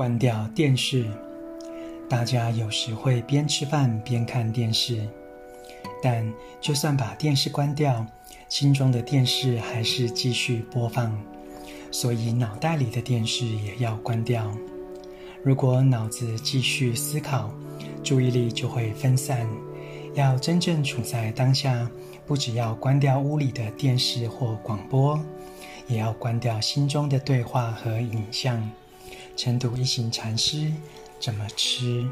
关掉电视。大家有时会边吃饭边看电视，但就算把电视关掉，心中的电视还是继续播放，所以脑袋里的电视也要关掉。如果脑子继续思考，注意力就会分散。要真正处在当下，不只要关掉屋里的电视或广播，也要关掉心中的对话和影像。晨读一行禅师怎么吃？